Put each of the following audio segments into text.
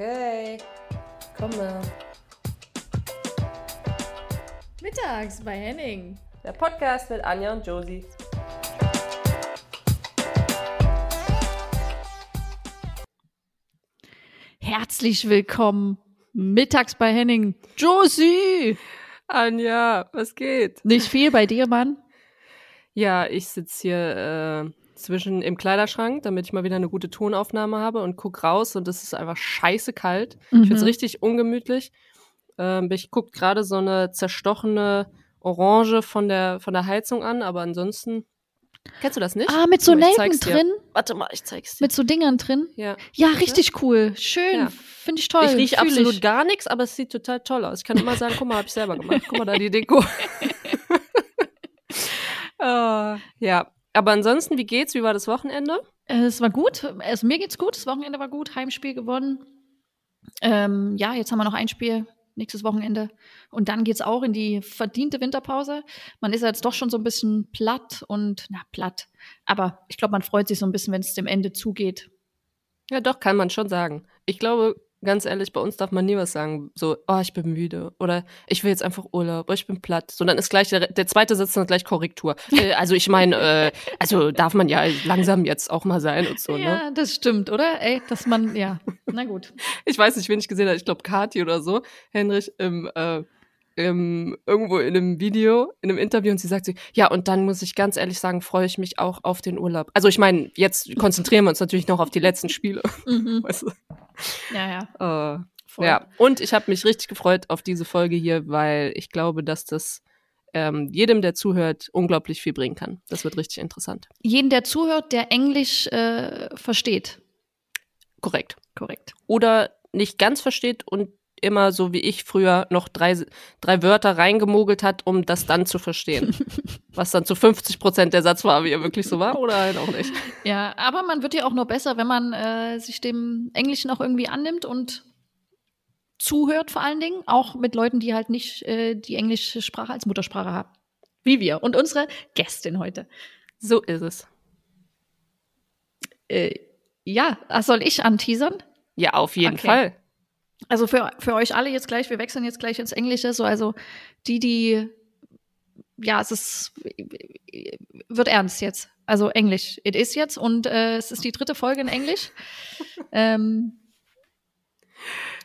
Okay, komme. Mittags bei Henning. Der Podcast mit Anja und Josie. Herzlich willkommen. Mittags bei Henning. Josie! Anja, was geht? Nicht viel bei dir, Mann? Ja, ich sitze hier äh, zwischen im Kleiderschrank, damit ich mal wieder eine gute Tonaufnahme habe und guck raus und es ist einfach scheiße kalt. Mhm. Ich finde es richtig ungemütlich. Ähm, ich guck gerade so eine zerstochene Orange von der von der Heizung an, aber ansonsten kennst du das nicht? Ah, mit so ich Nelken drin? Warte mal, ich zeig's dir. Mit so Dingern drin? ja. Ja, richtig cool. Schön. Ja. Finde ich toll. Ich rieche absolut ich. gar nichts, aber es sieht total toll aus. Ich kann immer sagen, guck mal, hab ich selber gemacht. Guck mal da die Deko. Ah, ja, aber ansonsten, wie geht's? Wie war das Wochenende? Äh, Es war gut. Also mir geht's gut. Das Wochenende war gut. Heimspiel gewonnen. Ähm, ja, jetzt haben wir noch ein Spiel nächstes Wochenende. Und dann geht's auch in die verdiente Winterpause. Man ist jetzt doch schon so ein bisschen platt und, na, platt. Aber ich glaube, man freut sich so ein bisschen, wenn es dem Ende zugeht. Ja, doch, kann man schon sagen. Ich glaube, ganz ehrlich, bei uns darf man nie was sagen. So, oh, ich bin müde. Oder ich will jetzt einfach Urlaub. Oder ich bin platt. So, dann ist gleich der, der zweite Satz dann gleich Korrektur. Äh, also ich meine, äh, also darf man ja langsam jetzt auch mal sein und so, ne? Ja, das stimmt, oder? Ey, dass man, ja, na gut. ich weiß nicht, wen ich gesehen habe, ich glaube Kati oder so, Henrich, im, äh, im, irgendwo in einem Video, in einem Interview und sie sagt sie, ja, und dann muss ich ganz ehrlich sagen, freue ich mich auch auf den Urlaub. Also ich meine, jetzt konzentrieren wir uns natürlich noch auf die letzten Spiele. Mhm. Weißt du? Ja, ja. äh, ja, und ich habe mich richtig gefreut auf diese Folge hier, weil ich glaube, dass das ähm, jedem, der zuhört, unglaublich viel bringen kann. Das wird richtig interessant. Jeden, der zuhört, der Englisch äh, versteht. Korrekt. Korrekt. oder nicht ganz versteht und immer so wie ich früher noch drei, drei Wörter reingemogelt hat, um das dann zu verstehen. Was dann zu 50 Prozent der Satz war, wie er wirklich so war, oder halt auch nicht. Ja, aber man wird ja auch noch besser, wenn man äh, sich dem Englischen auch irgendwie annimmt und zuhört vor allen Dingen, auch mit Leuten, die halt nicht äh, die englische Sprache als Muttersprache haben. Wie wir und unsere Gästin heute. So ist es. Äh, ja, soll ich anteasern? Ja, auf jeden Okay. Fall. Also für, für euch alle jetzt gleich, wir wechseln jetzt gleich ins Englische, so also die, die, ja, es ist, wird ernst jetzt. Also Englisch, it is jetzt und äh, es ist die dritte Folge in Englisch. ähm,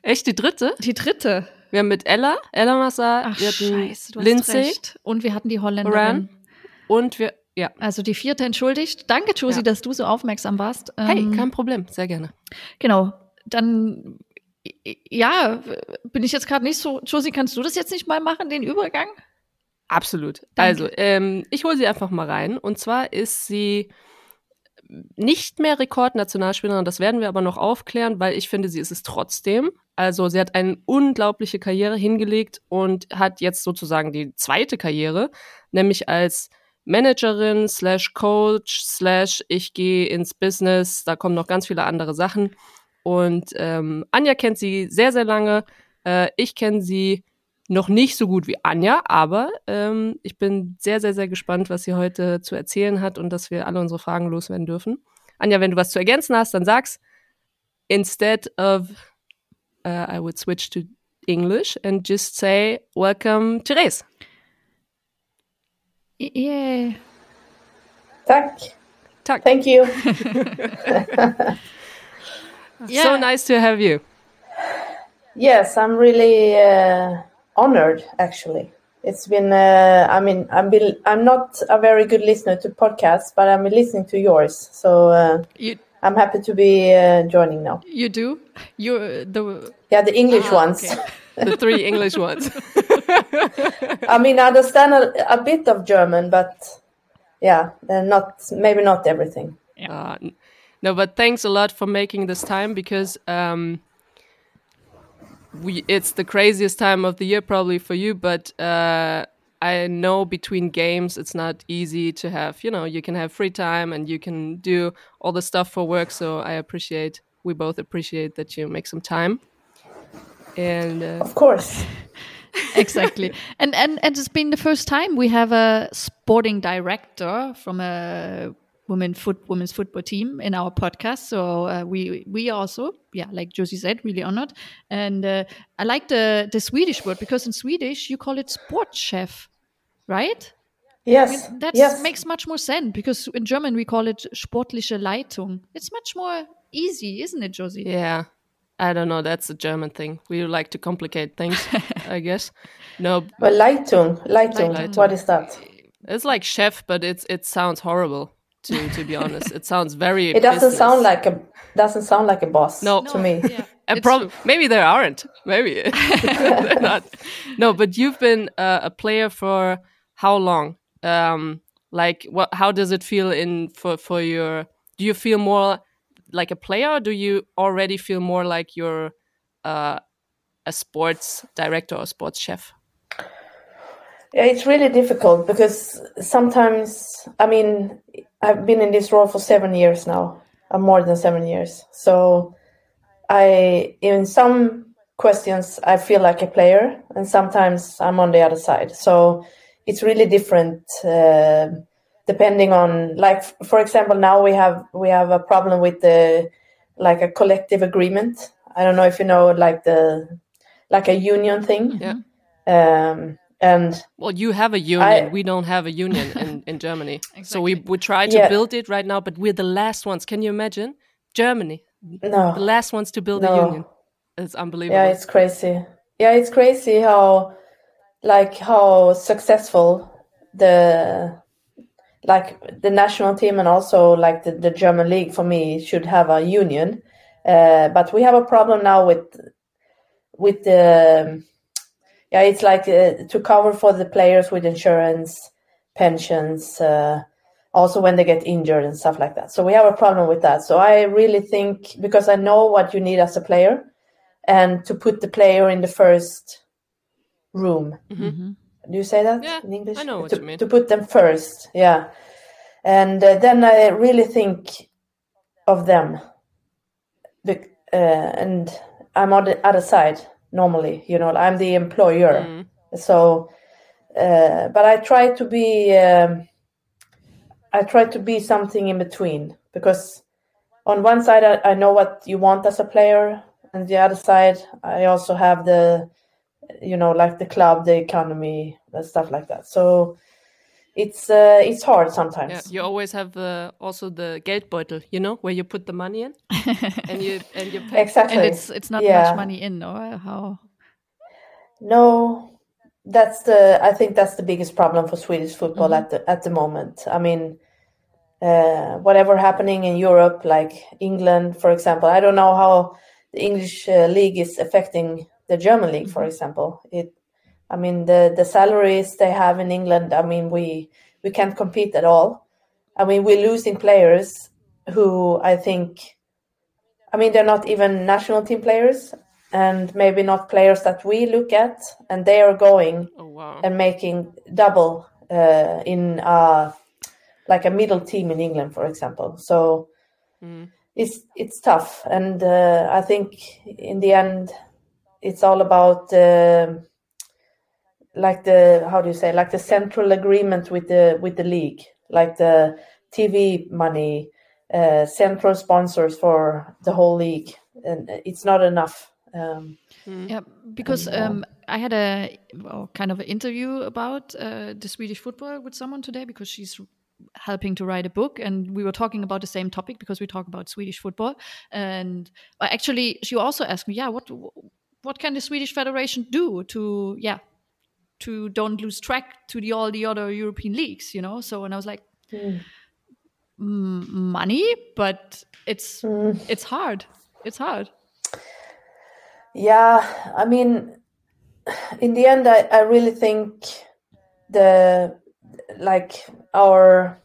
Echt die dritte? die dritte. Wir haben mit Ella, Ella Massa, Ach wir hatten scheiße, du hast Lindsay recht. Und wir hatten die Holländerin. Moran. und wir, ja. Also die vierte entschuldigt. Danke, Josie, Ja. dass du so aufmerksam warst. Hey, Ähm, kein Problem, sehr gerne. Genau. Dann, ja, bin ich jetzt gerade nicht so. Josie, kannst du das jetzt nicht mal machen, den Übergang? Absolut. Danke. Also, ähm, ich hole sie einfach mal rein. Und zwar ist sie nicht mehr Rekordnationalspielerin, das werden wir aber noch aufklären, weil ich finde, sie ist es trotzdem. Also sie hat eine unglaubliche Karriere hingelegt und hat jetzt sozusagen die zweite Karriere, nämlich als Managerin slash Coach slash ich gehe ins Business, da kommen noch ganz viele andere Sachen. Und ähm, Anja kennt sie sehr, sehr lange. Äh, ich kenne sie noch nicht so gut wie Anja, aber ähm, ich bin sehr, sehr, sehr gespannt, was sie heute zu erzählen hat und dass wir alle unsere Fragen loswerden dürfen. Anja, wenn du was zu ergänzen hast, dann sag's. Instead of uh, I would switch to English and just say welcome, Therese. Yeah. Tack. Tack. Thank you. So nice to have you. Yes, I'm really uh, honored. Actually, it's been. Uh, I mean, I'm. Be- I'm not a very good listener to podcasts, but I'm listening to yours. So uh, You I'm happy to be uh, joining now. you do? You're the Yeah, the English Ah, ones. okay. The three English ones. I mean, I understand a, a bit of German, but yeah, not. Maybe not everything. Uh, n- no, but thanks a lot for making this time because um, we it's the craziest time of the year probably for you. But uh, I know between games it's not easy to have. You know, you can have free time and you can do all the stuff for work. So I appreciate. We both appreciate that you make some time. And uh, Of course. exactly. and and and it's been the first time we have a sporting director from a women foot women's football team in our podcast. So uh, we we also yeah, like Josie said, really honored. And uh, I like the the Swedish word because in Swedish you call it sportchef, right? Yes, I mean, that yes. makes much more sense because in German we call it sportliche Leitung. It's much more easy, isn't it, Josie? Yeah. I don't know. That's a German thing. We like to complicate things, I guess. No, but Leitung, Leitung, Leitung. what is that? it's like chef, but it's it sounds horrible. To to be honest, it sounds very. It doesn't business. sound like a doesn't sound like a boss No. to me. Yeah. And prob- maybe there aren't. Maybe they're not. No, but you've been uh, a player for how long? Um, like, what? How does it feel in for for your? Do you feel more like a player? Or do you already feel more like you're uh, a sports director or sports chef? Yeah, it's really difficult because sometimes, I mean, I've been in this role for seven years now, uh, more than seven years. So I, in some questions, I feel like a player, and sometimes I'm on the other side. So it's really different uh, depending on, like, for example, now we have we have a problem with the like a collective agreement. I don't know if you know, like the like a union thing. Yeah. Um, and Well, you have a union. I- we don't have a union in, in Germany. So we, Exactly. we try to Yeah. build it right now, but we're the last ones. Can you imagine? Germany, no, the last ones to build a union. It's unbelievable. Yeah, it's crazy. Yeah, it's crazy how like how successful the like the national team and also like the, the German league for me should have a union. Uh, but we have a problem now with with the yeah, it's like uh, to cover for the players with insurance, pensions, uh, also when they get injured and stuff like that. So we have a problem with that. So I really think because I know what you need as a player, and to put the player in the first room. Mhm. Do you say that Yeah, in English? I know what to, you mean. To put them first, yeah. And uh, then I really think of them. Bec- uh, and I'm on the other side normally, you know, I'm the employer. Mm. So, uh, but I try to be, um, I try to be something in between because on one side I, I know what you want as a player, and the other side I also have the, you know, like the club, the economy, and stuff like that. So it's uh, it's hard sometimes. Yeah, you always have the also the Geldbeutel, you know, where you put the money in, and you and you pay. Exactly. and it's it's not Yeah. much money in, or how? No, that's the. I think that's the biggest problem for Swedish football Mhm. at the at the moment. I mean, uh, whatever happening in Europe, like England, for example. I don't know how the English uh, league is affecting the German league, for example. It. I mean, the the salaries they have in England. I mean, we we can't compete at all. I mean, we're losing players who I think. I mean, they're not even national team players and maybe not players that we look at, and they are going Oh wow! and making double uh, in uh, like a middle team in England, for example. So Mm. it's it's tough, and uh, I think in the end, it's all about like the how do you say like the central agreement with the with the league, like the TV money, uh, central sponsors for the whole league, and it's not enough. Um, Yeah, because And, um, I had a well, kind of an interview about uh, the Swedish football with someone today because she's helping to write a book, and we were talking about the same topic because we talk about Swedish football. And well, actually, she also asked me, yeah, what what can the Swedish federation do to yeah to don't lose track to the all the other European leagues, you know? So, and I was like, mm, money, but it's mm. it's hard. It's hard. Yeah, I mean, in the end, I, I really think the like our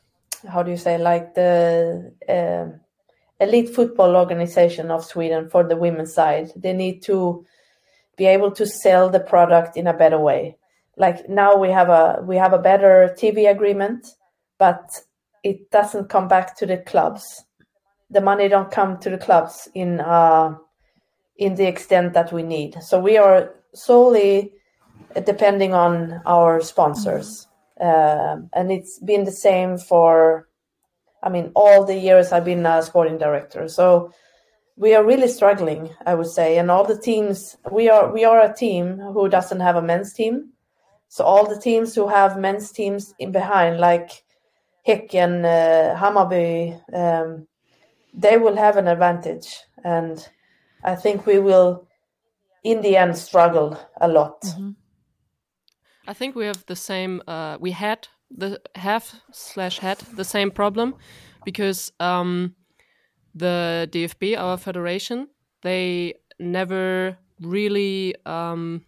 how do you say like the um elite football organization of Sweden for the women's side, they need to be able to sell the product in a better way. Like now we have a we have a better TV agreement, but it doesn't come back to the clubs. The money don't come to the clubs in uh in the extent that we need. So we are solely depending on our sponsors, um, and it's been the same for I mean, all the years I've been a sporting director. So we are really struggling, I would say. And all the teams, we are we are a team who doesn't have a men's team. So all the teams who have men's teams in behind, like Häcken, uh, Hammarby, um, they will have an advantage, and I think we will, in the end, struggle a lot. Mm-hmm. I think we have the same. Uh, we had the have slash had the same problem because um, the DFB, our federation, they never really um,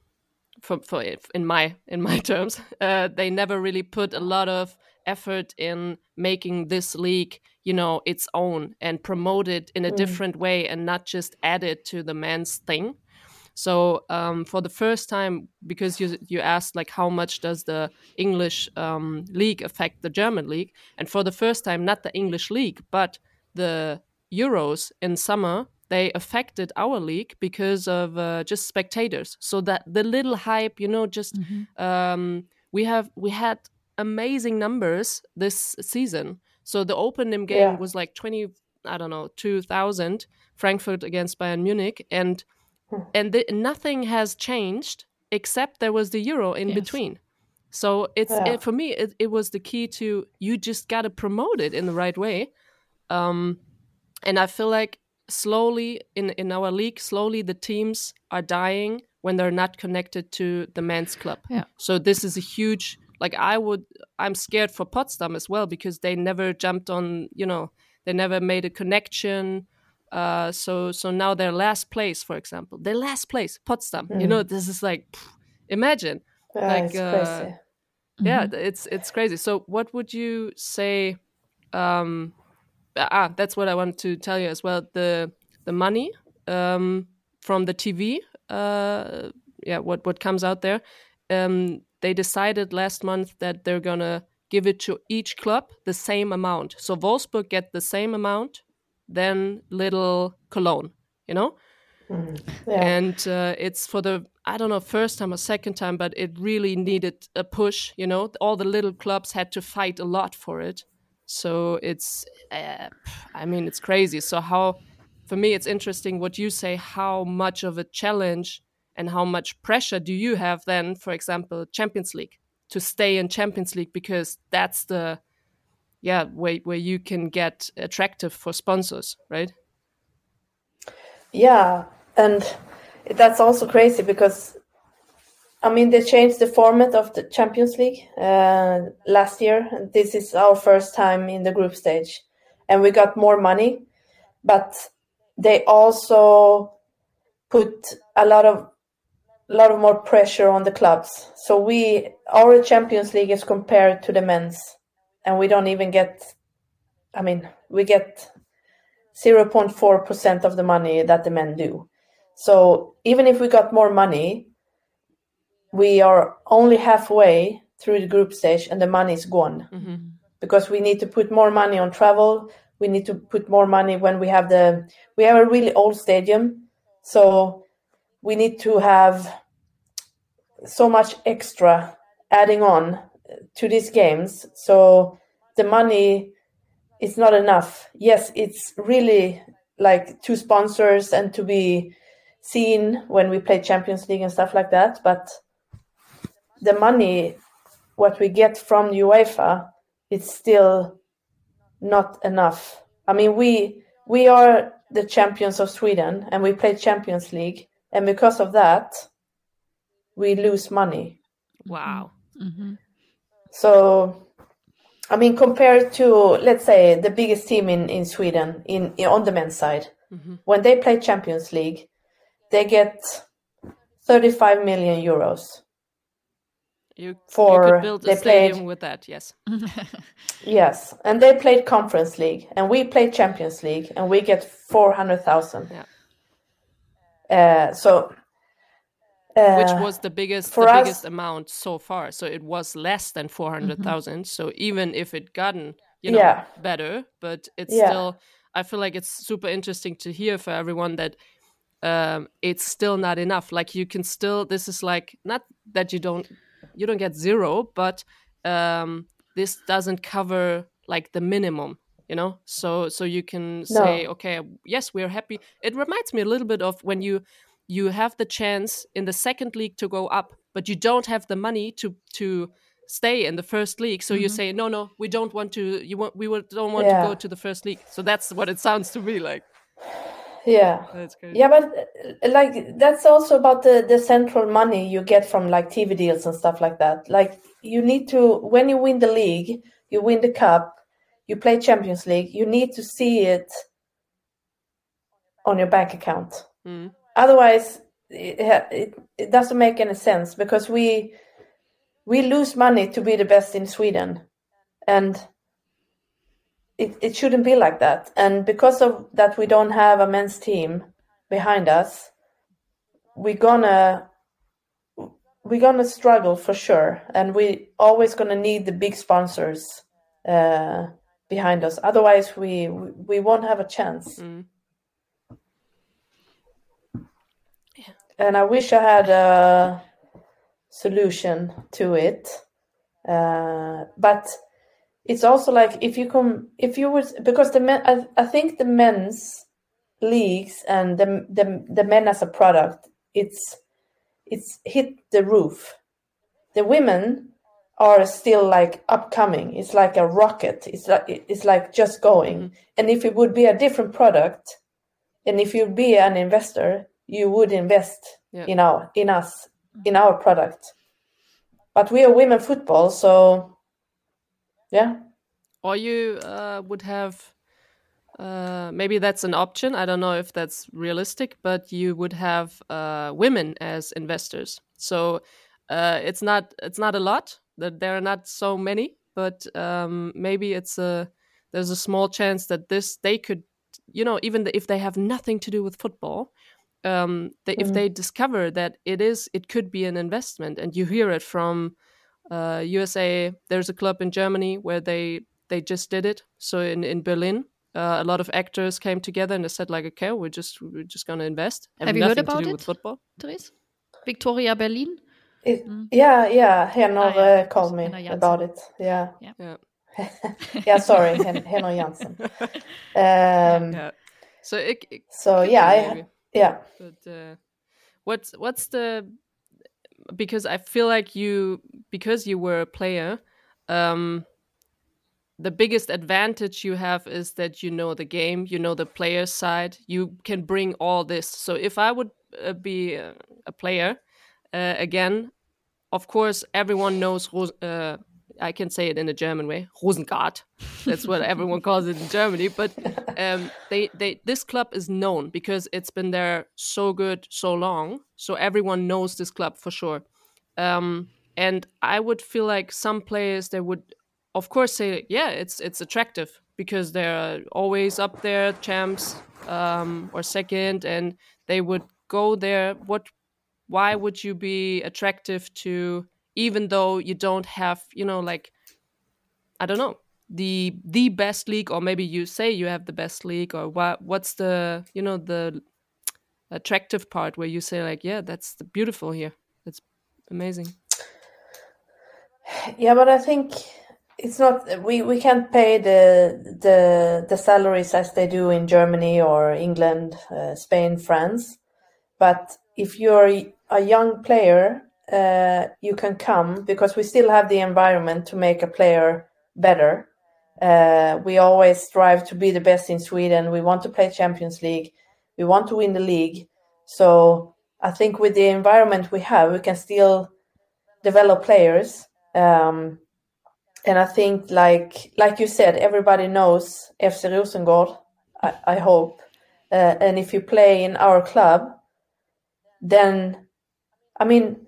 for, for in my in my terms, uh, they never really put a lot of effort in making this league, you know, its own and promote it in a mm. different way and not just add it to the men's thing. So um, for the first time, because you you asked like how much does the English um, league affect the German league, and for the first time, not the English league, but the Euros in summer they affected our league because of uh, just spectators. So that the little hype, you know, just mm-hmm. um, we have we had amazing numbers this season. So the opening game yeah. was like twenty, I don't know, two thousand. Frankfurt against Bayern Munich, and hmm. and the, nothing has changed except there was the Euro in yes. between. So it's yeah. it, for me, it, it was the key to you just got to promote it in the right way. Um, and I feel like slowly in in our league slowly the teams are dying when they're not connected to the men's club yeah. so this is a huge like i would i'm scared for potsdam as well because they never jumped on you know they never made a connection uh, so so now they're last place for example they're last place potsdam mm. you know this is like pff, imagine yeah, like uh, yeah mm -hmm. it's it's crazy so what would you say um ah, that's what I wanted to tell you as well. The the money um, from the TV, uh, yeah, what what comes out there. Um, they decided last month that they're gonna give it to each club the same amount. So Wolfsburg get the same amount, then little Cologne, you know. Mm, yeah. And uh, it's for the I don't know first time or second time, but it really needed a push. You know, all the little clubs had to fight a lot for it. So it's, uh, I mean, it's crazy. So how, for me, it's interesting what you say. How much of a challenge and how much pressure do you have then, for example, Champions League to stay in Champions League because that's the, yeah, where where you can get attractive for sponsors, right? Yeah, and that's also crazy because I mean, they changed the format of the Champions League uh, last year. This is our first time in the group stage, and we got more money. But they also put a lot of a lot of more pressure on the clubs. So we our Champions League is compared to the men's, and we don't even get. I mean, we get zero point four percent of the money that the men do. So even if we got more money, we are only halfway through the group stage and the money is gone mm-hmm. because we need to put more money on travel we need to put more money when we have the we have a really old stadium so we need to have so much extra adding on to these games so the money is not enough yes it's really like two sponsors and to be seen when we play champions league and stuff like that but the money what we get from UEFA it's still not enough. I mean we we are the champions of Sweden and we play Champions League and because of that we lose money. Wow. Mm-hmm. So I mean compared to let's say the biggest team in in Sweden in, in on the men's side mm-hmm. when they play Champions League they get 35 million euros you, for you could build a stadium played, with that, yes. yes, and they played Conference League, and we played Champions League, and we get four hundred thousand. Yeah. Uh, so. Uh, Which was the biggest the us, biggest amount so far? So it was less than four hundred thousand. mm mm-hmm. So even if it gotten you know yeah. better, but it's yeah. still. I feel like it's super interesting to hear for everyone that um, it's still not enough. Like you can still. This is like not that you don't you don't get zero, but um, this doesn't cover like the minimum. you know so so you can say No. okay yes we're happy it reminds me a little bit of when you you have the chance in the second league to go up but you don't have the money to to stay in the first league so you Mhm. say no no we don't want to you want we don't want Yeah. to go to the first league so that's what it sounds to me like Yeah. Yeah, but uh, like that's also about the the central money you get from like TV deals and stuff like that. Like you need to when you win the league, you win the cup, you play Champions League, you need to see it on your bank account. mm. Otherwise, it, it it doesn't make any sense because we we lose money to be the best in Sweden, and it it shouldn't be like that. And because of that, we don't have a men's team behind us. We're gonna we're gonna struggle for sure, and we always gonna need the big sponsors uh, behind us. Otherwise, we we won't have a chance. Mm. And I wish I had a solution to it. Uh, but it's also like if you come, if you would, because the men, I, I think the men's leagues and the, the the men as a product, it's it's hit the roof. The women are still like upcoming. It's like a rocket. It's like it's like just going. And if it would be a different product, and if you'd be an investor, you would invest Yeah. in our in us in our product. But we are women football, so yeah. or you uh, would have uh, maybe that's an option i don't know if that's realistic but you would have uh, women as investors so uh, it's not it's not a lot that there are not so many but um, maybe it's a there's a small chance that this they could you know even if they have nothing to do with football um, they, if Mm. they discover that it is it could be an investment and you hear it from uh, USA there's a club in Germany where they they just did it so in in Berlin uh, a lot of actors came together and they said like okay we're just we're just gonna invest Have you heard nothing to about do it? with football Therese? Viktoria Berlin? It, Mm. Yeah, yeah. Henner Ah, yeah. uh, called me Henner about it. Yeah. yeah Yeah, sorry, Hen- Henner Jansen. Um, yeah so it, it So could yeah, I, maybe. Yeah. but uh, what's what's the because I feel like you because you were a player um the biggest advantage you have is that you know the game you know the player side you can bring all this so if I would uh, be uh, a player uh, again of course everyone knows Ros- uh, I can say it in a German way Rosengard that's what everyone calls it in Germany. But um, they they this club is known because it's been there so good so long. So everyone knows this club for sure. Um, and i would feel like some players they would of course say yeah it's it's attractive because they're always up there champs um, or second and they would go there. What why would you be attractive to even though you don't have you know like i don't know the the best league or maybe you say you have the best league or what what's the you know the attractive part where you say like yeah that's the beautiful here it's amazing Yeah, but I think it's not we, we can't pay the the the salaries as they do in Germany or England, uh, Spain, France. But if you're a young player, uh, you can come because we still have the environment to make a player better. Uh, we always strive to be the best in Sweden. We want to play Champions League. We want to win the league. So I think with the environment we have, we can still develop players. Um, and I think, like like you said, everybody knows FC Rosengård. I, I hope. Uh, and if you play in our club, then, I mean,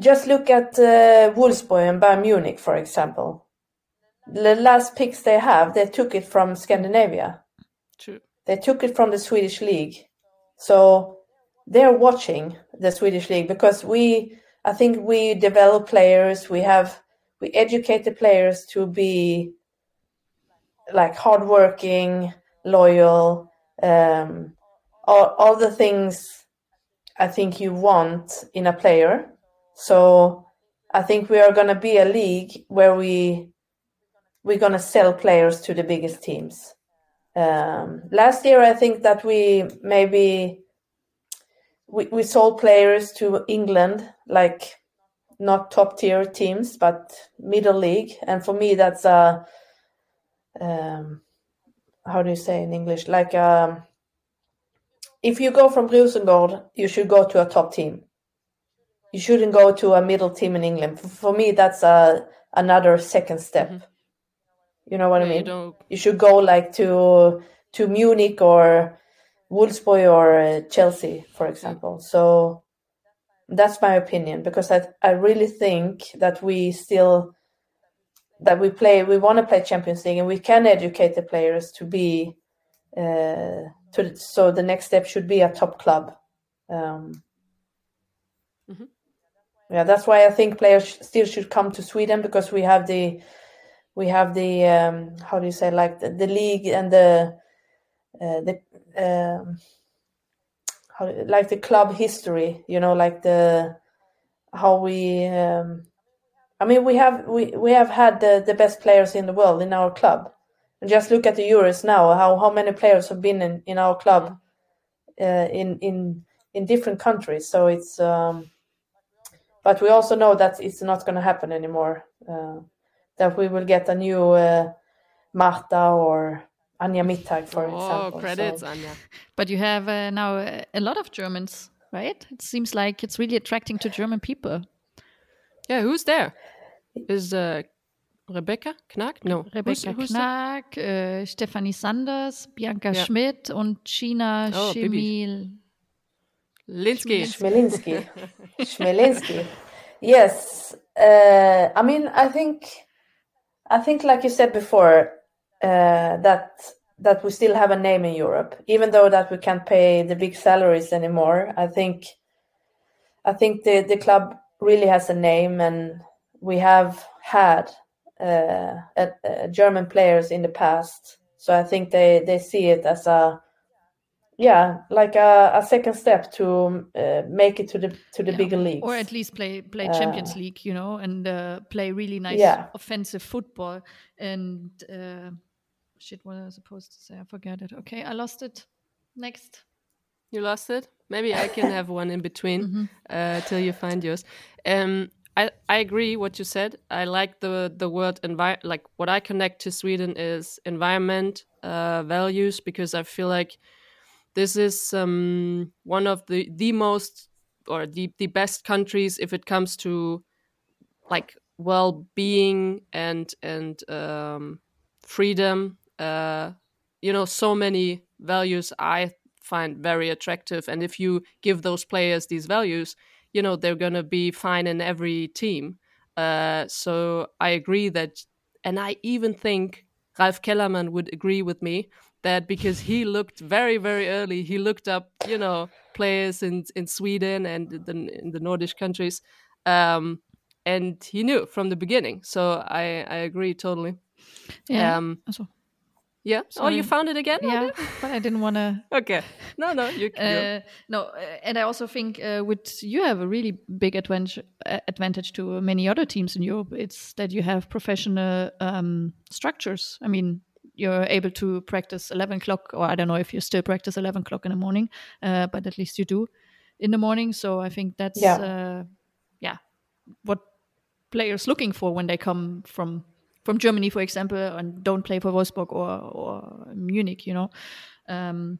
just look at uh, Wolfsburg and Bayern Munich, for example. The last picks they have, they took it from Scandinavia. true They took it from the Swedish league. So they're watching the Swedish league because we, I think we develop players. We have, we educate the players to be like hardworking, loyal, um, all, all the things I think you want in a player. So I think we are going to be a league where we we're gonna sell players to the biggest teams. Um, last year, I think that we maybe we, we sold players to England, like not top tier teams, but middle league. And for me, that's a um, how do you say in English? Like um, if you go from Rosengård, you should go to a top team. You shouldn't go to a middle team in England. For, me, that's a another second step. Mm-hmm. You know what yeah, I mean? You, you, should go like to to Munich or Wolfsburg or uh, Chelsea, for example. So that's my opinion because I I really think that we still that we play we want to play Champions League and we can educate the players to be uh, to so the next step should be a top club. Um, mm-hmm. Yeah, that's why I think players still should come to Sweden because we have the we have the um, how do you say like the, the league and the uh, the um, how like the club history you know like the how we um, i mean we have we, we have had the, the best players in the world in our club. And just look at the euros now how how many players have been in, in our club uh, in in in different countries. So it's um, but we also know that it's not going to happen anymore uh, that we will get a new uh, marta or Anja Mittag, for oh, example. Oh, credits, so. Anja. But you have uh, now uh, a lot of Germans, right? It seems like it's really attracting to German people. Yeah, who's there? Is uh, Rebecca Knaak? No. Rebecca who's, who's Knaak, uh, Stefanie Sanders, Bianca yeah. Schmidt und Gina oh, Schemil. Linsky. Chmielinski. Chmielinski. Yes. Uh, I mean, I think, I think, like you said before, uh, that that we still have a name in Europe, even though that we can't pay the big salaries anymore. I think I think the the club really has a name, and we have had uh, German players in the past. So I think they they see it as a yeah, like a, a second step to uh, make it to the to the yeah. bigger leagues, or at least play play Champions uh, League, you know, and uh, play really nice yeah. offensive football. And uh, shit, what I was supposed to say? I forget it. Okay, I lost it. Next. You lost it. Maybe I can have one in between mm-hmm. uh, till you find yours. Um, I I agree what you said. I like the the word envi- Like what I connect to Sweden is environment uh, values because I feel like this is um, one of the the most or the the best countries if it comes to like well being and and um, freedom. Uh, you know so many values i find very attractive and if you give those players these values you know they're going to be fine in every team. Uh, so i agree that and i even think ralf kellermann would agree with me that because he looked very very early he looked up you know players in in sweden and the, in the nordic countries um, and he knew from the beginning so i i agree totally yeah um, yeah. Sorry. Oh, you found it again? Yeah, but I didn't want to. okay. No, no, you. Uh, no, uh, and I also think uh, with you have a really big advantage uh, advantage to many other teams in Europe. It's that you have professional um, structures. I mean, you're able to practice 11 o'clock, or I don't know if you still practice 11 o'clock in the morning, uh, but at least you do in the morning. So I think that's yeah, uh, yeah what players looking for when they come from from Germany, for example, and don't play for Wolfsburg or, or Munich, you know. Um,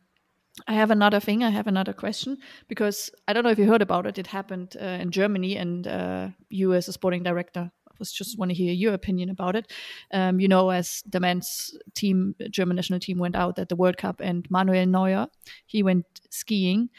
I have another thing. I have another question because I don't know if you heard about it. It happened uh, in Germany, and uh, you, as a sporting director, was just want to hear your opinion about it. Um, you know, as the men's team, German national team, went out at the World Cup, and Manuel Neuer, he went skiing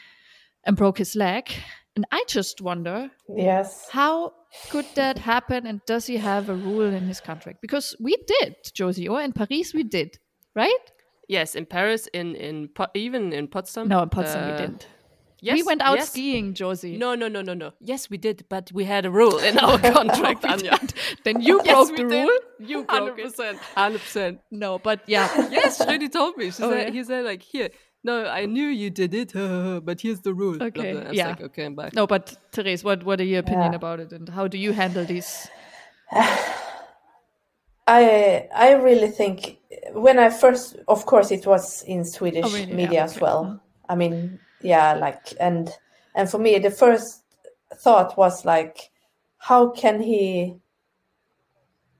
and broke his leg, and I just wonder, yes, how could that happen? And does he have a rule in his contract? Because we did, Josie, or in Paris we did, right? Yes, in Paris, in in even in Potsdam. No, in Potsdam uh, we didn't. Yes, we went out yes. skiing, Josie. No, no, no, no, no. Yes, we did, but we had a rule in our contract, Anja. then you yes, broke the did. rule. You broke 100%, it. Hundred percent. No, but yeah. yes, Shreddy told me. She oh, said, yeah? he said like, here, no, I knew you did it, but here's the rule. Okay, blah, blah. yeah. Like, okay, bye. No, but Therese, what what are your opinion yeah. about it, and how do you handle these? I I really think when I first, of course, it was in Swedish Oh, really? media Yeah, as well. Mm. I mean, yeah, like and and for me, the first thought was like, how can he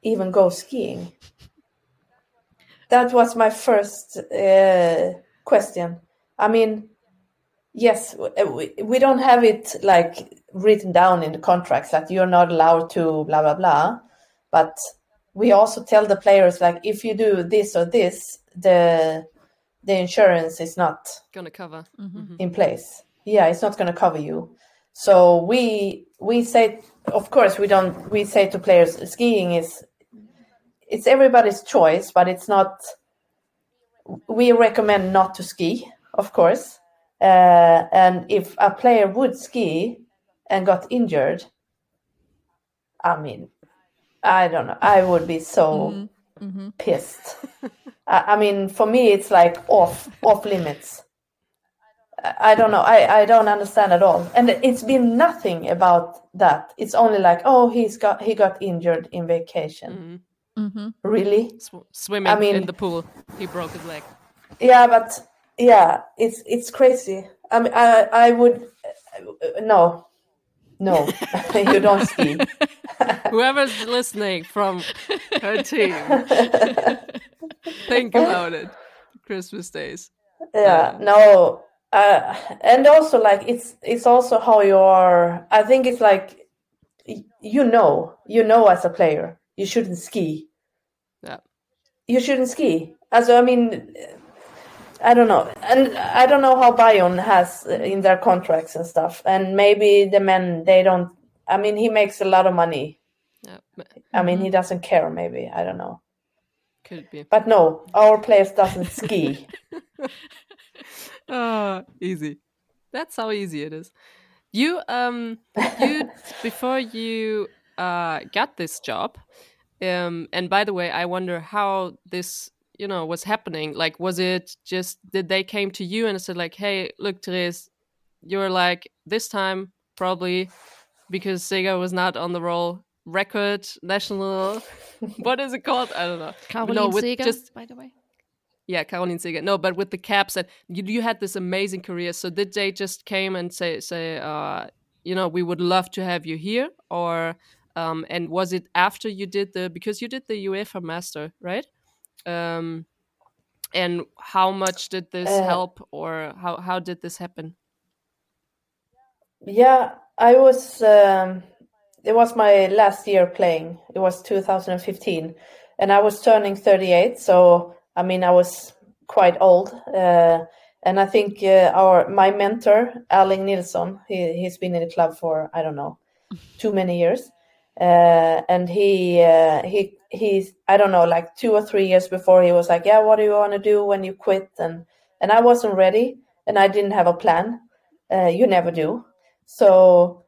even go skiing? That was my first uh, question. I mean, yes, we, we don't have it like written down in the contracts that you're not allowed to blah blah blah, but we also tell the players like if you do this or this, the the insurance is not Gonna cover. Mhm. in place. Yeah, it's not going to cover you. So we we say, of course, we don't. We say to players, skiing is it's everybody's choice, but it's not. We recommend not to ski, of course. Uh, and if a player would ski and got injured, I mean, I don't know. I would be so Mhm. Mhm. pissed. I, I mean, for me, it's like off off limits. I, I don't know. I, I don't understand at all. And it's been nothing about that. It's only like, oh, he's got he got injured in vacation. Mhm. Mhm. Really? Sw- swimming I mean- in the pool. He broke his leg. Yeah, but yeah, it's it's crazy. I mean, I I would uh, no, no, you don't ski. Whoever's listening from her team, think about it. Christmas days. yeah no uh, and also like it's it's also how you are. I think it's like you know you know as a player you shouldn't ski. Yeah. you shouldn't ski. As i mean i don't know. And i don't know how Bayern has uh, in their contracts and stuff. And maybe the men they don't i mean he makes a lot of money. Yeah. I mean he doesn't care maybe. I don't know Could be. but no our place doesn't ski Ah, easy. That's how easy it is. You um you before you uh got this job, um and by the way, I wonder how this you know was happening. Like was it just did they came to you and said like, Hey, look Therese, you're like this time probably because Sega was not on the roll record national what is it called? I don't know. Caroline with Seger, just by the way. yeah, Caroline Seger. No, but with the caps and you, you had this amazing career. So did they just came and say say uh you know we would love to have you here or um and was it after you did the because you did the UEFA Master right? Um and how much did this Uh, help or how how did this happen? Yeah, I was. Um, it was my last year playing. It was 2015, and I was turning 38. So I mean, I was quite old. Uh, and I think uh, our my mentor, Erling Nilsson, he he's been in the club for I don't know, too many years. Uh, and he uh, he he's I don't know, like two or three years before he was like, yeah, what do you want to do when you quit? And and I wasn't ready, and I didn't have a plan. Uh, you never do. So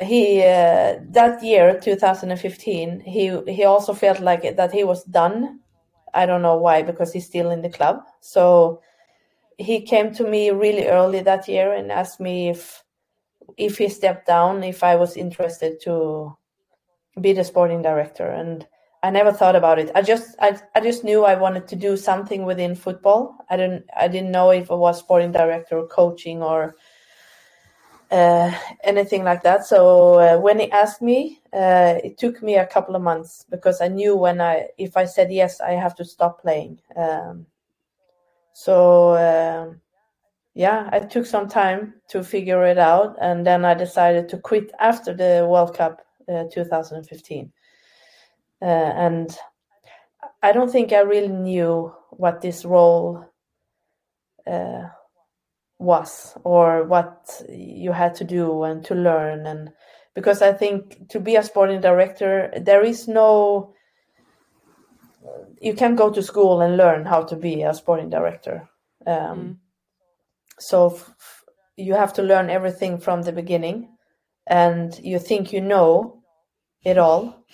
he uh, that year 2015 he he also felt like that he was done. I don't know why because he's still in the club. So he came to me really early that year and asked me if if he stepped down if i was interested to be the sporting director. And i never thought about it. I just i, I just knew i wanted to do something within football. I didn't i didn't know if it was sporting director or coaching or uh, anything like that. So uh, when he asked me, uh, it took me a couple of months because I knew when I, if I said yes, I have to stop playing. Um, so um yeah, I took some time to figure it out, and then I decided to quit after the World Cup uh, 2015. Uh, and I don't think I really knew what this role. Was or what you had to do and to learn and because i think to be a sporting director there is no you can go to school and learn how to be a sporting director um, Mm. so f- you have to learn everything from the beginning and you think you know it all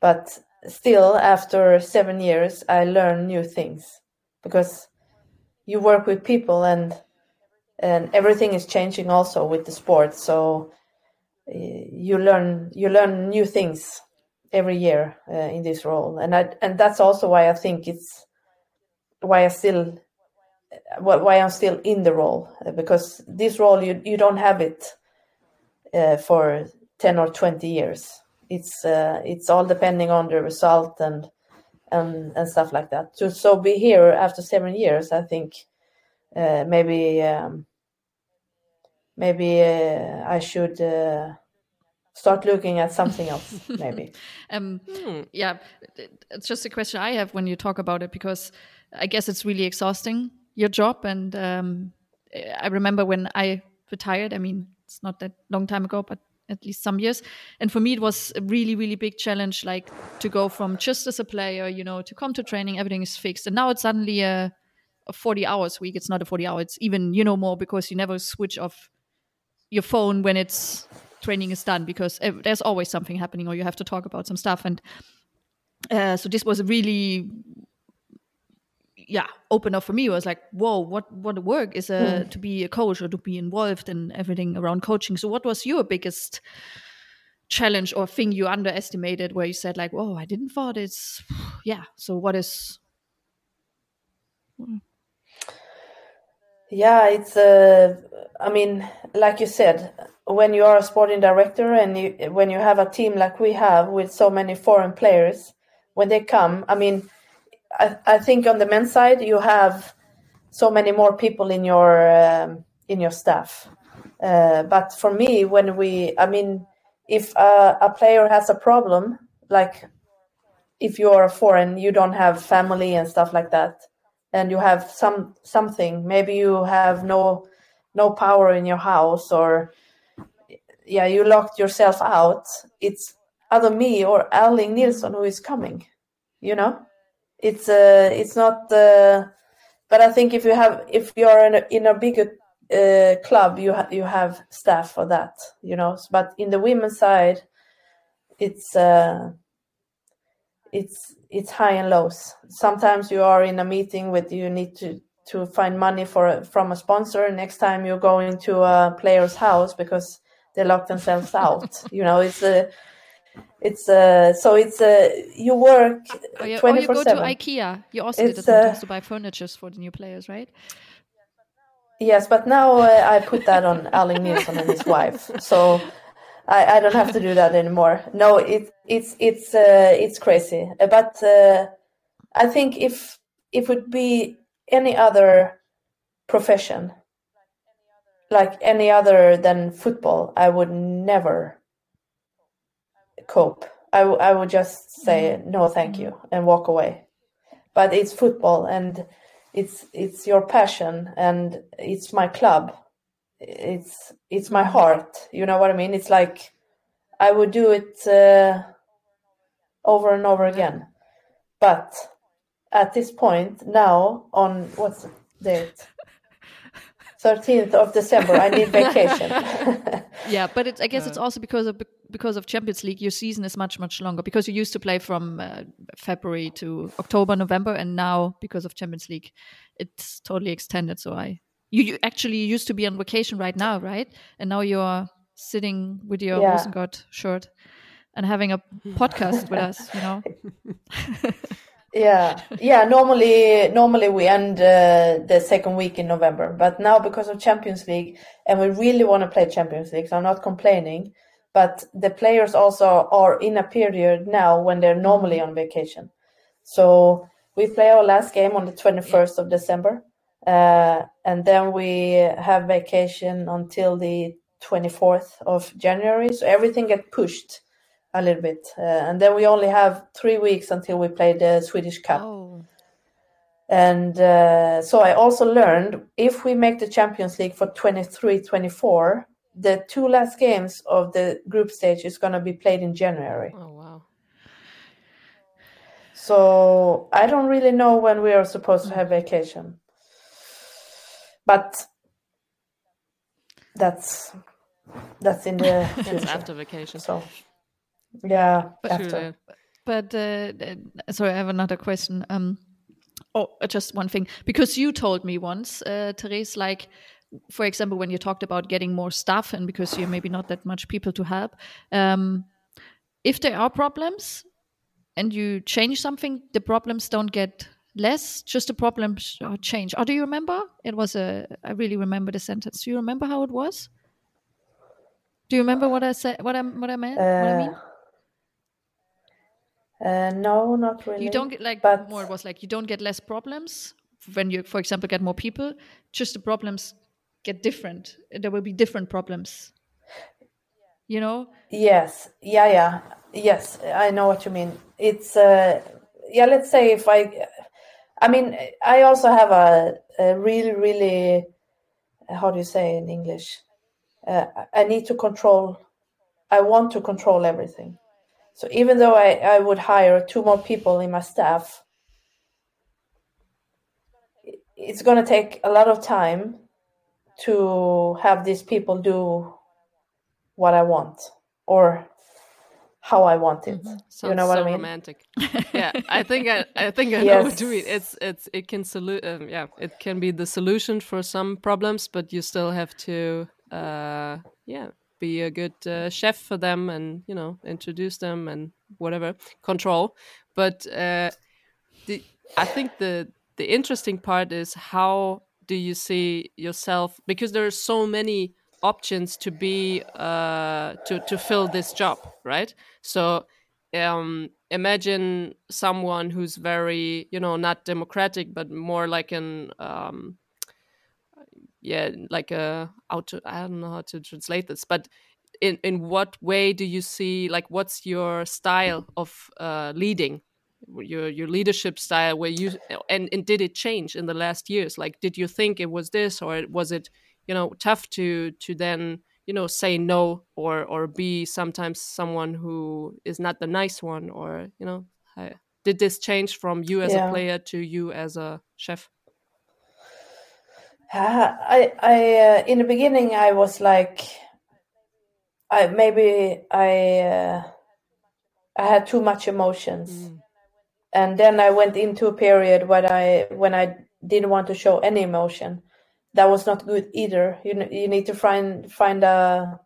but still after seven years i learn new things because you work with people and and everything is changing also with the sport so uh, you learn you learn new things every year uh, in this role, and I and that's also why I think it's why I still why I'm still in the role uh, because this role you you don't have it uh, for ten or twenty years. It's it's all depending on the result and and and stuff like that. To so be here after seven years, I think uh, maybe um, maybe uh, I should uh, start looking at something else maybe. Um, hmm. yeah it's just a question i have when you talk about it because i guess it's really exhausting your job and um, i remember when i retired i mean it's not that long time ago but at least some years. And for me it was a really really big challenge like to go from just as a player you know to come to training everything is fixed. And now it's suddenly a, a 40 hours week. It's not a 40 hour it's even you know more because you never switch off your phone when it's training is done because there's always something happening or you have to talk about some stuff. And uh, so this was a really yeah open up for me. It was like whoa what what work is uh, mm. to be a coach or to be involved in everything around coaching. So what was your biggest challenge or thing you underestimated where you said like whoa i didn't thought it's yeah so what is yeah it's uh i mean like you said when you are a sporting director and you, when you have a team like we have with so many foreign players, when they come, I mean, I, I think on the men's side you have so many more people in your um, in your staff. Uh, but for me, when we, I mean, if a, a player has a problem, like if you are a foreign, you don't have family and stuff like that, and you have some something, maybe you have no no power in your house or yeah, you locked yourself out. It's either me or Erling Nilsson who is coming. You know, it's uh, it's not. Uh, but I think if you have, if you're in a, in a bigger uh, club, you ha- you have staff for that. You know, but in the women's side, it's uh, it's it's high and lows. Sometimes you are in a meeting with you need to to find money for from a sponsor. Next time you go into a player's house because they lock themselves out. you know, it's a it's uh so it's a you work oh, you, or you go to ikea you also it's, did it sometimes uh, to buy furniture for the new players right yes but now uh, i put that on Erling Nilsson and his wife so I, I don't have to do that anymore no it, it's it's uh, it's crazy but uh, i think if if it would be any other profession like any other than football, I would never cope. I, w- I would just say mm-hmm. no, thank you, and walk away. But it's football, and it's it's your passion, and it's my club. It's it's my heart. You know what I mean? It's like I would do it uh, over and over again. But at this point now, on what's the date? 13th of December. I need vacation. yeah, but it's, I guess uh, it's also because of because of Champions League. Your season is much much longer because you used to play from uh, February to October, November, and now because of Champions League, it's totally extended. So I you, you actually used to be on vacation right now, right? And now you're sitting with your yeah. Rosengård shirt and having a podcast with us. You know. yeah yeah normally normally we end uh, the second week in november but now because of champions league and we really want to play champions league so i'm not complaining but the players also are in a period now when they're normally on vacation so we play our last game on the 21st of december uh, and then we have vacation until the 24th of january so everything gets pushed a little bit, uh, and then we only have three weeks until we play the Swedish Cup. Oh. And uh, so I also learned if we make the Champions League for 23-24, the two last games of the group stage is going to be played in January. Oh wow! So I don't really know when we are supposed to have vacation, but that's that's in the that's after vacation. So yeah, but, after. But uh, sorry, I have another question. Um, oh, uh, just one thing, because you told me once, uh, Therese, like for example, when you talked about getting more staff, and because you're maybe not that much people to help, um, if there are problems and you change something, the problems don't get less, just the problems change. Or do you remember? It was a, I really remember the sentence. Do you remember how it was? Do you remember what I said? What I what I meant? Uh, what I mean? Uh, no, not really. You don't get like but... more. It was like you don't get less problems when you, for example, get more people. Just the problems get different. There will be different problems. You know. Yes. Yeah. Yeah. Yes. I know what you mean. It's uh, yeah. Let's say if I, I mean, I also have a, a really, really, how do you say in English? Uh, I need to control. I want to control everything. So even though I, I would hire two more people in my staff, it's going to take a lot of time to have these people do what I want or how I want it. Mm-hmm. you know what so I mean? Romantic. yeah, I think I, I think I yes. know what you mean. It's it's it can solu- um, yeah, it can be the solution for some problems, but you still have to uh yeah be a good uh, chef for them and you know introduce them and whatever control but uh, the, i think the the interesting part is how do you see yourself because there are so many options to be uh, to to fill this job right? So um, imagine someone who's very you know not democratic but more like an um, yeah like a auto i don't know how to translate this but in in what way do you see like what's your style of uh, leading? Your your leadership style where you and, and did it change in the last years? Like did you think it was this or was it you know tough to to then you know say no or or be sometimes someone who is not the nice one or you know did this change from you as yeah. a player to you as a chef uh, I, I, uh, in the beginning, I was like, I maybe I, uh, I had too much emotions, mm. and then I went into a period when I when I didn't want to show any emotion. That was not good either. You you need to find find a uh,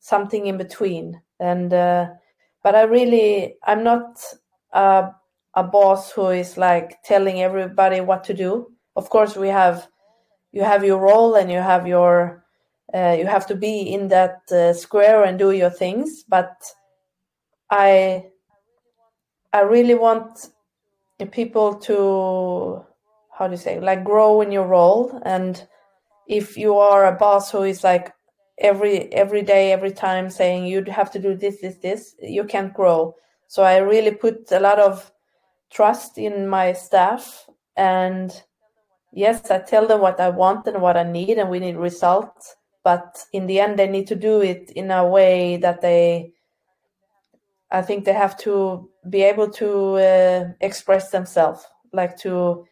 something in between. And uh, but I really I'm not a a boss who is like telling everybody what to do. Of course, we have you have your role and you have your uh, you have to be in that uh, square and do your things but i i really want people to how do you say like grow in your role and if you are a boss who is like every every day every time saying you have to do this this this you can't grow so i really put a lot of trust in my staff and yes, I tell them what I want and what I need, and we need results. But in the end, they need to do it in a way that they, I think they have to be able to uh, express themselves, like to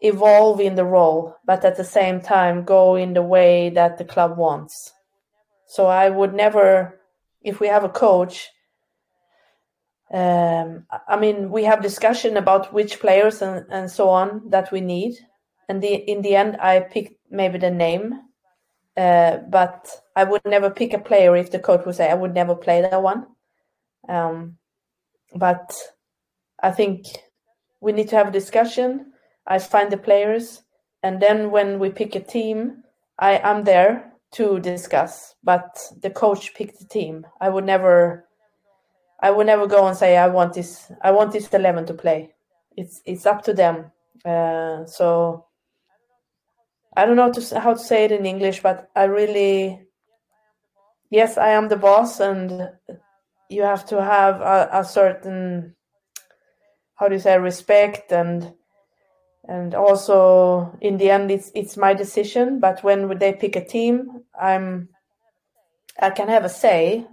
evolve in the role, but at the same time go in the way that the club wants. So I would never, if we have a coach, um, I mean, we have discussion about which players and, and so on that we need. And the, in the end i picked maybe the name uh, but i would never pick a player if the coach would say i would never play that one. Um, but i think we need to have a discussion i find the players and then when we pick a team i am there to discuss but the coach picked the team. I would never i would never go and say i want this i want this 11 to play. It's it's up to them. Uh, so I don't know to, how to say it in English, but I really, yes, I am the boss, and you have to have a, a certain, how do you say, respect and and also in the end it's it's my decision but when they pick a team i'm i can have a say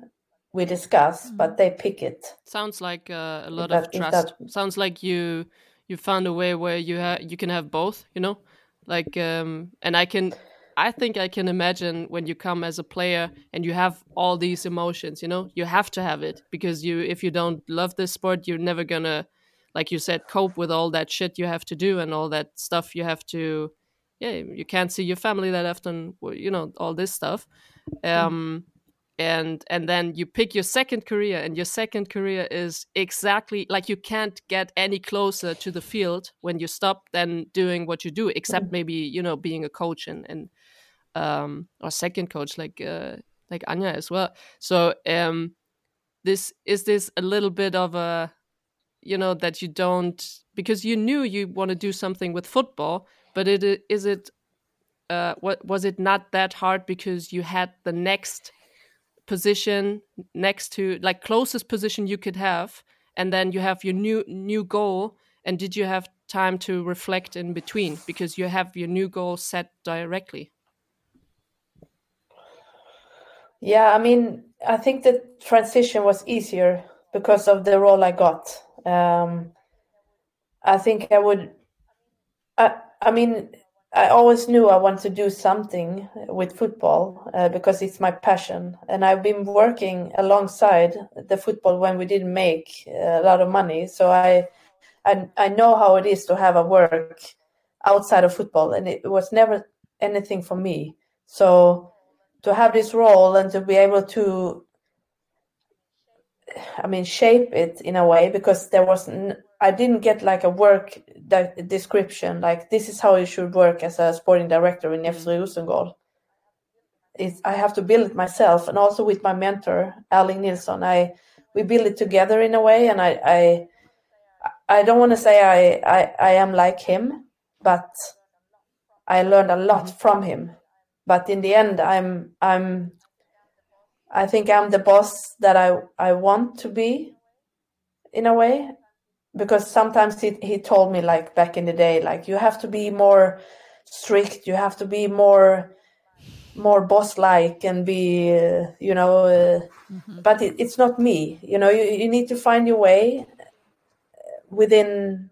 we discuss mm-hmm. but they pick it. Sounds like uh, a lot of trust that... sounds like you you found a way where you have you can have both you know? Like um and i can i think i can imagine when you come as a player and you have all these emotions you know? You have to have it because you if you don't love this sport you're never gonna like you said cope with all that shit you have to do and all that stuff you have to yeah you can't see your family that often you know all this stuff. Um and and then you pick your second career and your second career is exactly like you can't get any closer to the field when you stop than doing what you do except maybe you know being a coach and and um or second coach like uh like Anja as well. So um this is this a little bit of a you know that you don't because you knew you want to do something with football but it is it uh what was it not that hard because you had the next position next to like closest position you could have and then you have your new new goal and did you have time to reflect in between because you have your new goal set directly? Yeah i mean i think the transition was easier because of the role i got um, i think i would i i mean I always knew I wanted to do something with football uh, because it's my passion, and I've been working alongside the football when we didn't make a lot of money. So I, I, I know how it is to have a work outside of football, and it was never anything for me. So to have this role and to be able to I mean, shape it in a way because there was n- I didn't get like a work de- description like this is how you should work as a sporting director in FC mm. Rosengård. It's, I have to build it myself and also with my mentor Erling Nilsson. I we build it together in a way, and I I, I don't want to say I, I I am like him, but I learned a lot mm. from him. But in the end, I'm I'm I think I'm the boss that I, I want to be in a way because sometimes he, he told me like back in the day like you have to be more strict. You have to be more more boss like and be uh, you know uh, mm-hmm. but it, it's not me. You know you, you need to find your way within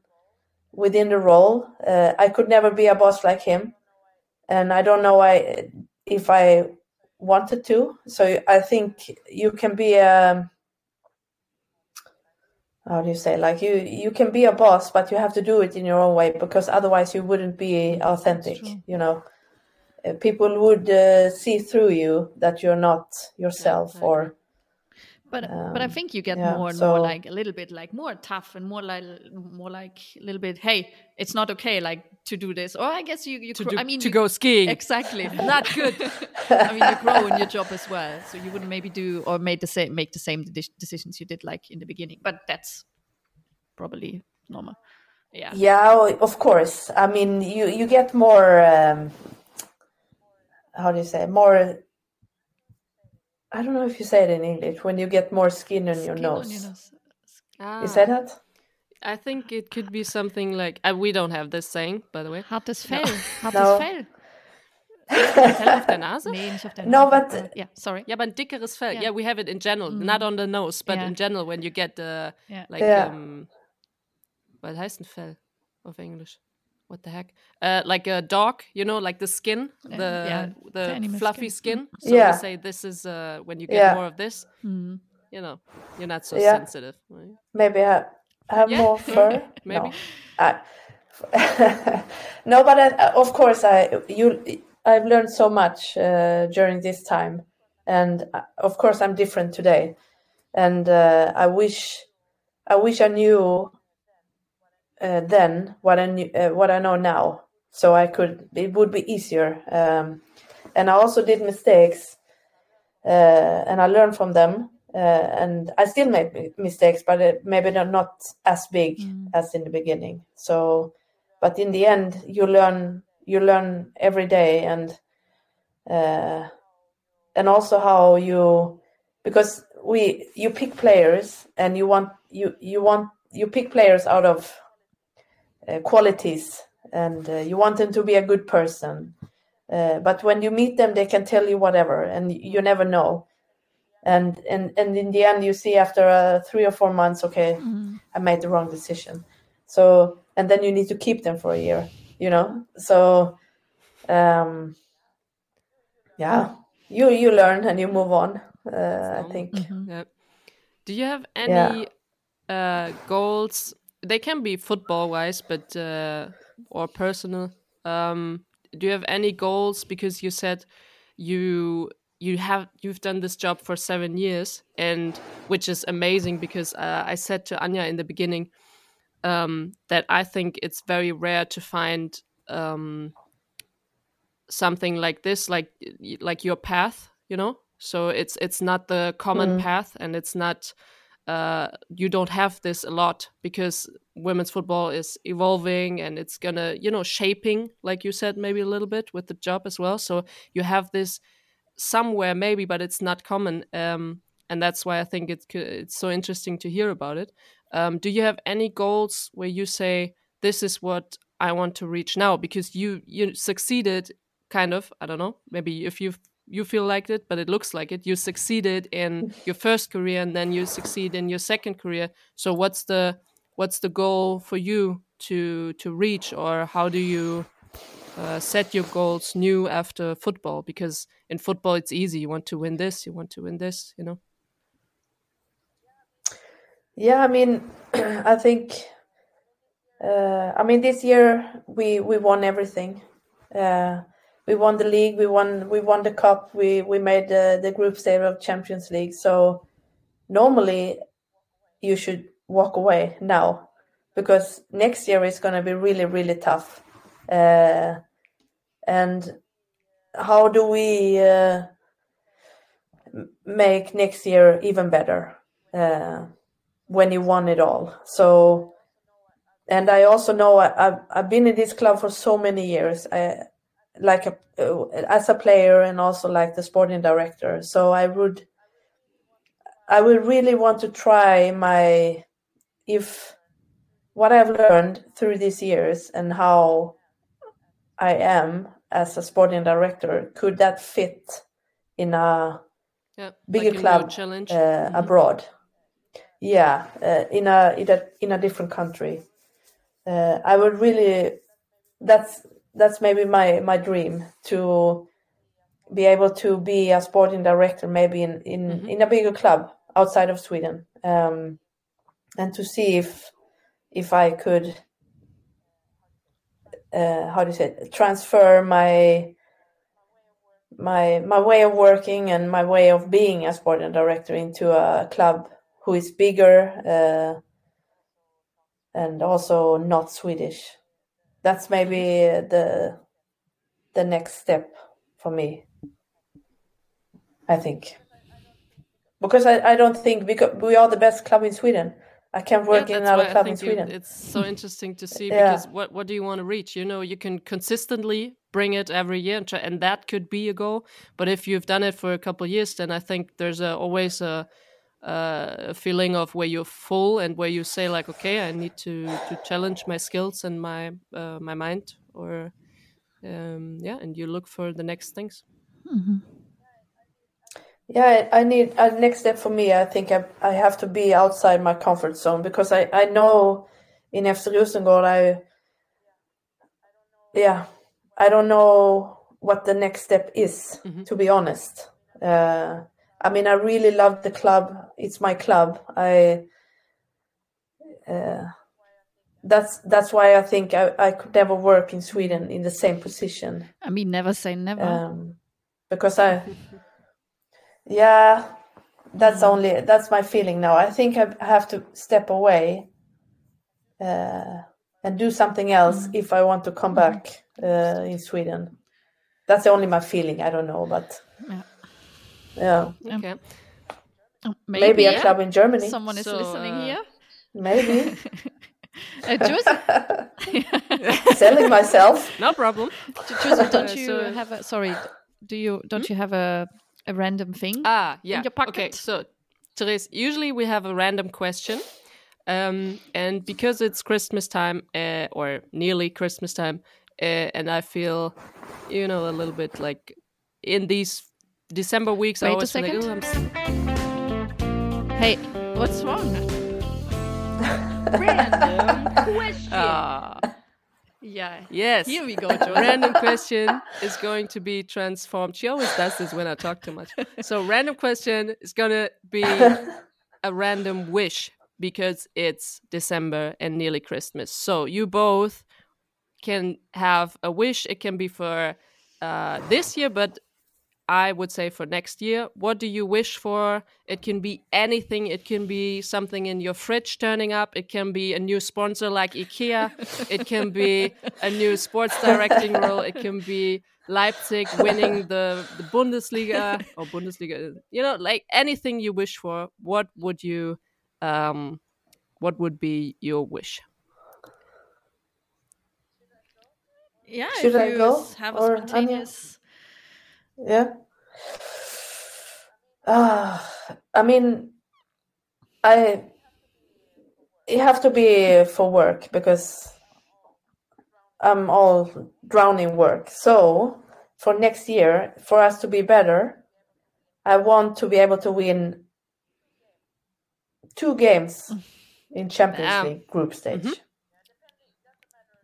within the role. Uh, i could never be a boss like him and i don't know why if i wanted to. So I think you can be a how do you say like you you can be a boss, but you have to do it in your own way because otherwise you wouldn't be authentic. You know, uh, people would uh, see through you that you're not yourself yeah, or but um, but I um, think you get yeah, more and so, more like a little bit like more tough and more like more like a little bit. Hey, it's not okay like to do this. Or I guess you you. To do, I mean to go skiing. Exactly, not good. I mean, you grow in your job as well, so you wouldn't maybe do or make the same make the same decisions you did like in the beginning. But that's probably normal. Yeah. Yeah, of course. I mean, you you get more. Um, how do you say more I don't know if you say it in English when you get more skin on your nose. On your nose. Ah. You say that? I think it could be something like uh, we don't have this saying, by the way. Hartes Fell. No. Hartes Fell. auf der Nase? Nee, nicht auf der Nase. No, but uh, yeah, sorry. Yeah, but dickeres Fell. Yeah. yeah, we have it in general, mm. not on the nose, but yeah. in general when you get the yeah. like yeah. um was heißt ein Fell auf Englisch? What the heck uh, like a dog you know like the skin the yeah, the, the fluffy skin, skin. so yeah. we say this is uh, when you get yeah. more of this mm. you know you're not so yeah. sensitive right? maybe i have yeah. more fur maybe no, I, no but I, of course i you i've learned so much uh, during this time and uh, of course i'm different today and uh, i wish i wish i knew uh, then what I knew, uh, what I know now. So I could it would be easier. Um, and I also did mistakes, uh, and I learned from them. Uh, and I still made mistakes, but it, maybe they're not as big mm. as in the beginning. So, but in the end, you learn you learn every day, and uh, and also how you because we you pick players and you want you you want you pick players out of uh, qualities and uh, you want them to be a good person uh, but when you meet them they can tell you whatever and you never know and and and in the end you see after uh, three or four months okay mm. i made the wrong decision so and then you need to keep them for a year you know so um yeah you you learn and you move on uh, i think mm-hmm. yeah. do you have any yeah. uh goals they can be football wise, but uh, or personal. Um, do you have any goals? Because you said you you have you've done this job for seven years, and which is amazing because uh, I said to Anja in the beginning um, that I think it's very rare to find um, something like this, like like your path, you know. So it's it's not the common Mm. path, and it's not uh, you don't have this a lot because women's football is evolving and it's gonna you know shaping like you said maybe a little bit with the job as well. So you have this somewhere maybe but it's not common um, and that's why i think it's it's so interesting to hear about it. Um, do you have any goals where you say this is what i want to reach now because you you succeeded kind of i don't know maybe if you you feel like it but it looks like it. You succeeded in your first career and then you succeed in your second career. So what's the what's the goal for you to to reach or how do you uh, set your goals new after football? Because in football it's easy. You want to win this you want to win this you know? Yeah, I mean, I think, uh, I mean, this year we we won everything. Uh, we won the league, we won we won the cup, we we made the the group stage of Champions League. So normally you should walk away now because next year is going to be really really tough. Uh, and how do we uh, make next year even better? Uh, when you won it all. So, and I also know I, I've I've been in this club for so many years. I like a, uh, as a player and also like the sporting director. So I would I would really want to try my if what I've learned through these years and how I am as a sporting director could that fit in a yeah bigger like club challenge uh, Mhm. abroad. Yeah, uh, in a in a in a different country. Uh, I would really. That's that's maybe my my dream to be able to be a sporting director, maybe in in Mhm. in a bigger club outside of Sweden, um, and to see if if I could. Uh, how do you say it? transfer my my my way of working and my way of being a sporting director into a club who is bigger uh, and also not Swedish. That's maybe the the next step for me. I think because I, I don't think because we are the best club in Sweden. I can't work yeah, in another club in you- Sweden. it's so interesting to see Yeah. because what what do you want to reach? You know, you can consistently bring it every year, and, try, and that could be a goal. But if you've done it for a couple of years, then I think there's a, always a, a feeling of where you're full and where you say like, okay, I need to to challenge my skills and my uh, my mind, or um, yeah, and you look for the next things. Yeah, I I need a next step for me. I think I I have to be outside my comfort zone because I I know in FC Rosengård I yeah I don't know what the next step is Mhm. to be honest. Uh, I mean I really love the club. It's my club. I uh, that's that's why I think I, I could never work in Sweden in the same position I mean, never say never. um, because I, yeah, that's only that's my feeling now. I think I have to step away uh, and do something else if I want to come back uh, in Sweden. That's only my feeling. I don't know, but Yeah. Yeah, Yeah. Okay. Oh, maybe, a club in Germany. Someone is So, listening uh, here. Maybe Uh, Josie, selling myself. No problem. Josie, don't Uh, you so- have a sorry? Do you don't you have a a random thing? Ah, yeah. your pocket. Okay, so Therese, usually we have a random question. Um, and because it's Christmas time, uh, or nearly Christmas time, uh, and I feel, you know, a little bit like in these December weeks, I Wait a always feel like, second. oh, I'm hey, what's wrong? random question. Ah, Yeah. yes. Here we go, Josie. random question is going to be transformed. She always does this when I talk too much. So random question is gonna be a random wish because it's December and nearly Christmas. So you both can have a wish. It can be for uh, this year, but I would say for next year, what do you wish for? It can be anything. It can be something in your fridge turning up. It can be a new sponsor like IKEA. it can be a new sports directing role. It can be Leipzig winning the, the Bundesliga or Bundesliga. You know, like anything you wish for. What would you, um, what would be your wish? Yeah, Should if I you go, have a or Anja? Yeah. Uh, I mean, I it have to be for work because I'm all drowning work. So for next year, for us to be better, I want to be able to win two games in Champions. League group stage. Mhm.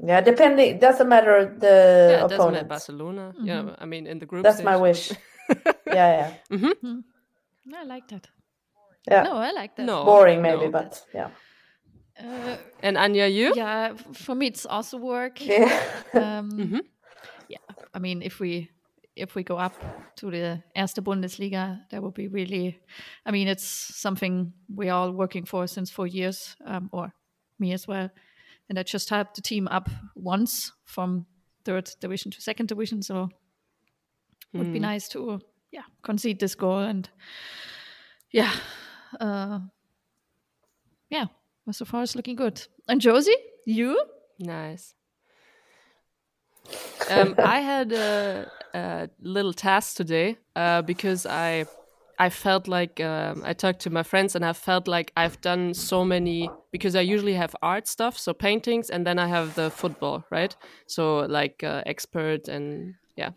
Yeah, depending doesn't matter the yeah, it doesn't matter opponent. Barcelona. Yeah, I mean in the group. That's my wish. yeah, yeah. I like that. Yeah. No, I like that. No, Boring maybe, no. but yeah. Uh, And Anja, you? yeah, for me it's also work. Yeah. Um, Mhm. Yeah, I mean, if we if we go up to the Erste Bundesliga, that would be really. I mean, it's something we're all working for since four years, um, or me as well. And I just helped the team up once from third division to second division, so it would be nice to yeah concede this goal and yeah, uh, yeah. Well, so far it's looking good. And Josie, you? Nice. Um, I had a, a little task today uh, because I I felt like um, I talked to my friends and I felt like I've done so many because I usually have art stuff, so paintings, and then I have the football, right? So like uh, expert and yeah,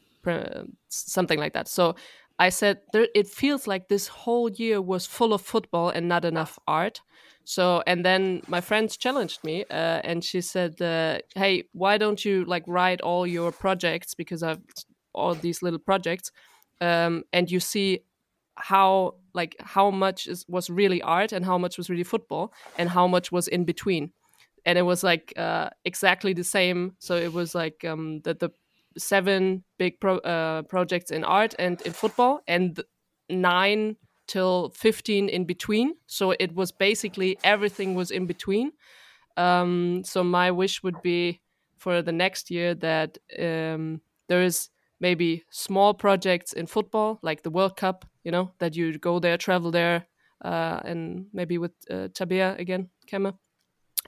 something like that. So I said there, it feels like this whole year was full of football and not enough art. So and then my friends challenged me, uh, and she said, uh, "Hey, why don't you like write all your projects because I've all these little projects, um, and you see how like how much is was really art and how much was really football and how much was in between." And it was like uh, exactly the same. So it was like um, the the seven big pro- uh, projects in art and in football, and nine till 15 in between so it was basically everything was in between um, so my wish would be for the next year that um, there is maybe small projects in football like the world cup you know that you go there travel there uh, and maybe with uh, tabea again Kemme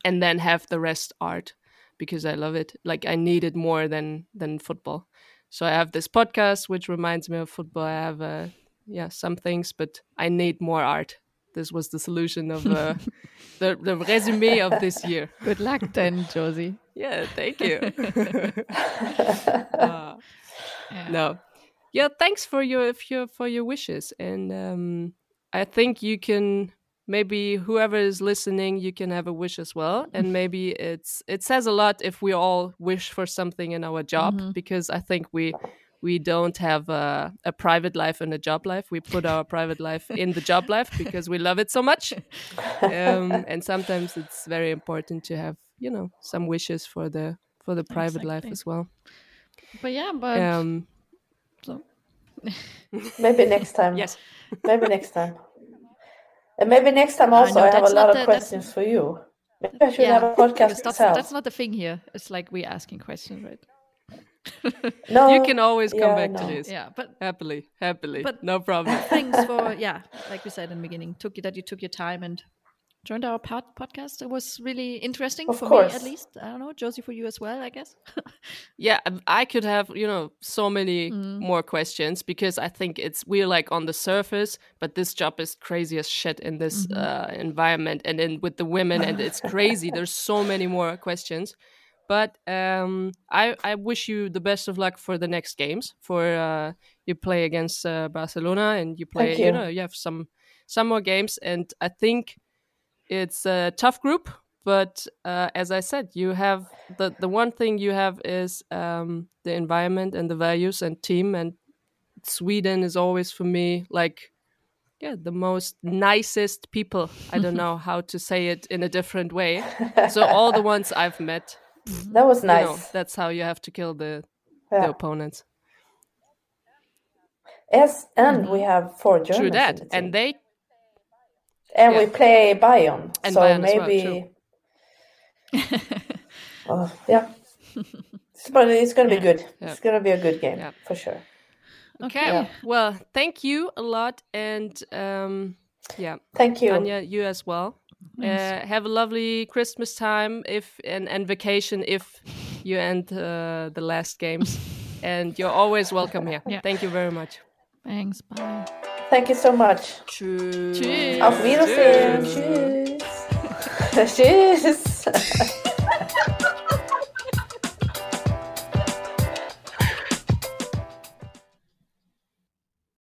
and then have the rest art because i love it. Like i need it more than than football. So i have this podcast which reminds me of football. I have uh, yeah some things but i need more art. This was the solution of uh, the, the resume of this year. Good luck then, Josie. yeah thank you. Uh, no yeah thanks for your, for your for your wishes. And um i think you can maybe whoever is listening you can have a wish as well. And maybe it's it says a lot if we all wish for something in our job because i think we we don't have a, a private life and a job life. We put our private life in the job life because we love it so much. Um, and sometimes it's very important to have you know some wishes for the for the private life as well. But yeah, but um Maybe next time. yes Maybe next time. And maybe next time Uh, also no, I have a lot of the- that's- questions for you. Maybe I should yeah, have a podcast that's, myself. that's not the thing here. It's like we asking questions, right? no, you can always come yeah, back to this Yeah, but happily happily But- no problem thanks for yeah, like we said in the beginning, took you that you took your time and joined our pod- podcast. It was really interesting Of for course. me, at least. I don't know, Josie, for you as well, I guess. yeah um, i could have you know so many more questions because i think it's we're like on the surface but this job is crazy as shit in this uh, environment and then with the women and it's crazy there's so many more questions but um, I, I wish you the best of luck for the next games for uh, you play against uh, barcelona and you play you you. know you have some some more games and i think it's a tough group but uh, as i said you have the the one thing you have is um, the environment and the values and team and sweden is always for me like yeah the most nicest people i don't know how to say it in a different way so all the ones i've met That was you nice. know that's how you have to kill the Yeah. the opponents Yes, and we have four Germans. True that. the. And they and we play Bayern. And so Bayern as well, maybe. Oh, yeah. but it's going to be Yeah. good. Yeah. It's going to be a good game Yeah. for sure. Okay. Yeah. Well, thank you a lot and um yeah, Thank you. Anja, you as well. Uh, have a lovely Christmas time if and, and vacation if you end uh, the last games. and you're always welcome here. Yeah. Thank you very much. Thanks. Bye. Thank you so much. Tschüss. Tschüss. Auf Wiedersehen. Tschüss. Tschüss.